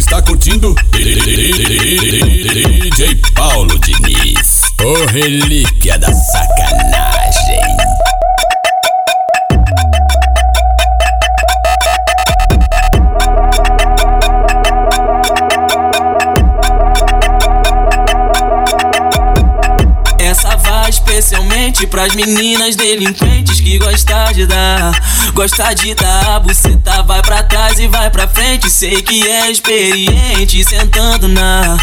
está curtindo DJ Paulo Diniz, o relíquia da especialmente pras meninas delinquentes que gostam de dar, gosta de dar. Buceta vai pra trás e vai pra frente. Sei que é experiente, sentando na.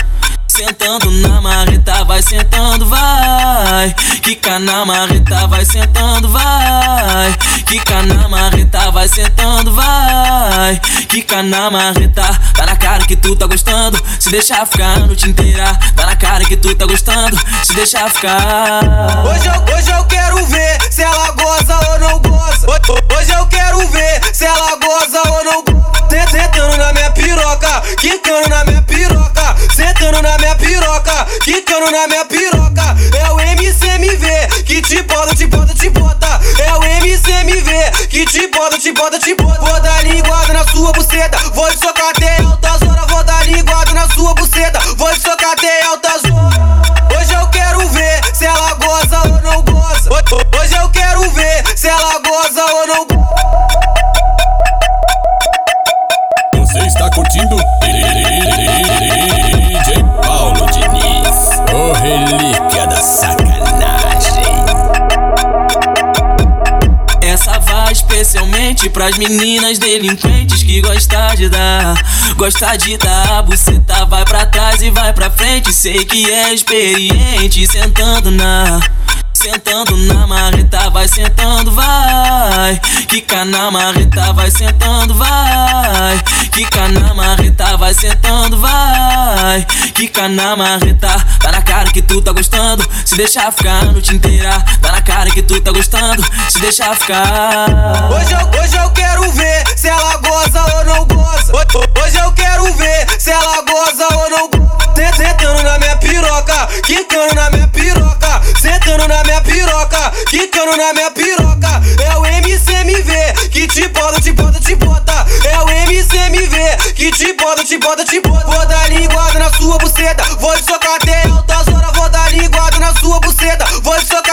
Sentando na marreta, vai sentando, vai. Quica na marreta, vai sentando, vai. Quica na marreta, vai sentando, vai. Quica na marreta, tá na cara que tu tá gostando. Se deixar ficar a noite inteira, tá na cara que tu tá gostando. Se deixar ficar. Hoje eu, hoje eu quero ver se ela goza ou não goza. Ho- Hoje eu quero ver se ela goza ou não goza. Sent- Sentando na minha piroca, quicando na minha piroca. Sentando na minha piroca, quicando na minha piroca. É o MCMV que te bota, te o Que te bota, te bota, te bota. Vou dar linguada na sua buceta, vou te socar até altas horas. Vou dar linguada na sua buceta, vou te socar até altas horas. Hoje eu quero ver se ela goza ou não goza. Ho- Hoje eu quero ver se ela goza ou não goza. Você está curtindo DJ Paulo Diniz, o relíquia especialmente pras meninas delinquentes que gostam de dar, gosta de dar. Buceta vai pra trás e vai pra frente. Sei que é experiente, sentando na. Sentando na marreta, vai sentando, vai. Quica na marreta, vai sentando, vai. Quica na marreta, vai sentando, vai. Quica na marreta, tá na cara que tu tá gostando. Se deixar ficar a noite inteira, tá na cara que tu tá gostando. Se deixar ficar. Hoje eu, hoje eu quero ver se ela goza ou não goza. Ho- Hoje eu quero ver se ela goza ou não goza. Sent- Sentando na minha piroca, quicando na minha piroca. Sentando na minha piroca, quicando na minha piroca. É o MCMV que te bota, te bota, te bota. Que te bota, te bota, te bota. Vou dar linguada na sua buceta. Vou te socar até altas horas. Vou dar linguada na sua buceta. Vou te socar.